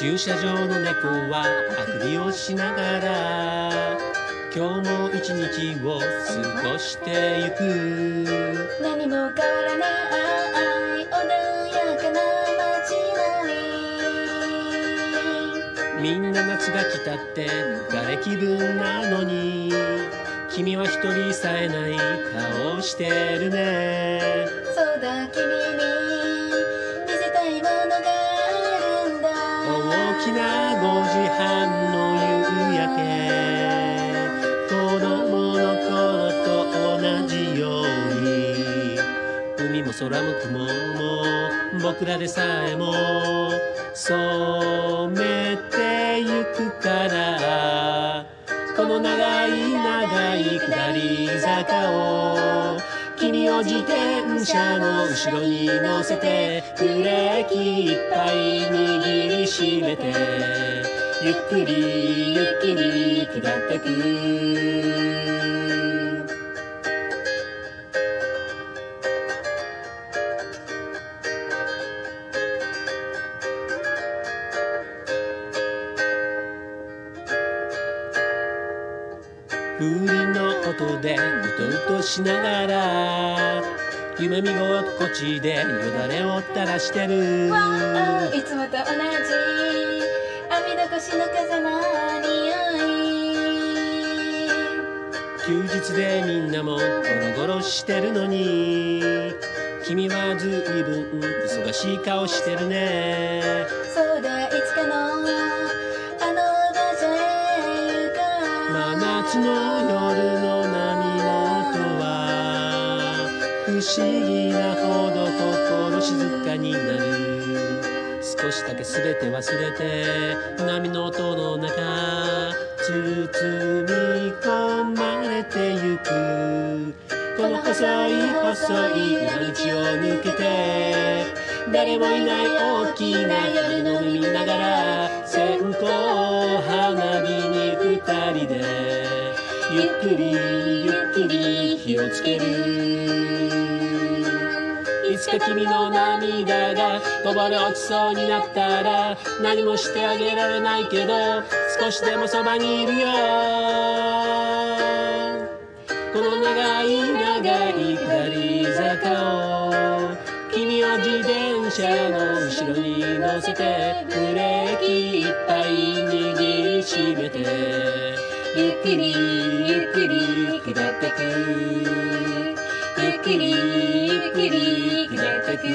駐車場の猫はあくびをしながら今日も一日を過ごしてゆく。何も変わらない穏やかな街並み。みんな夏が来たって浮れ気分なのに君は一人さえない顔してるね。そうだ君にきな5時半の夕焼け子供の頃と同じように海も空も雲も僕らでさえも染めてゆくからこの長い長い下り坂を自転車の後ろに乗せてブレーキいっぱい握りしめてゆっくりゆっくり下ってく。風鈴の音でうとうとしながら夢見心地でよだれを垂らしてる。わあいつもと同じ網戸越しの風の匂い。休日でみんなもゴロゴロしてるのに君はずいぶん忙しい顔してるね。そうだいつかの真夏の夜の波の音は不思議なほど心静かになる。少しだけ全て忘れて波の音の中包み込まれてゆく。この細い細い裏道を抜けて誰もいない大きな夜の海見ながらゆっくりゆっくり火をつける。いつか君の涙がこぼれ落ちそうになったら何もしてあげられないけど少しでもそばにいるよ。この長い長い下り坂を君を自転車の後ろに乗せてブレーキいっぱい握りしめて。ゆっくりゆっくり下ってく。ゆっくりゆっくり下ってく。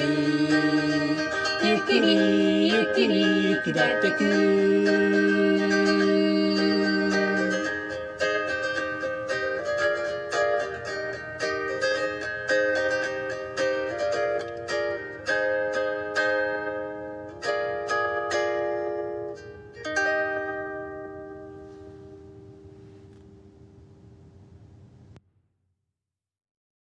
ゆっくりゆっくり下ってく。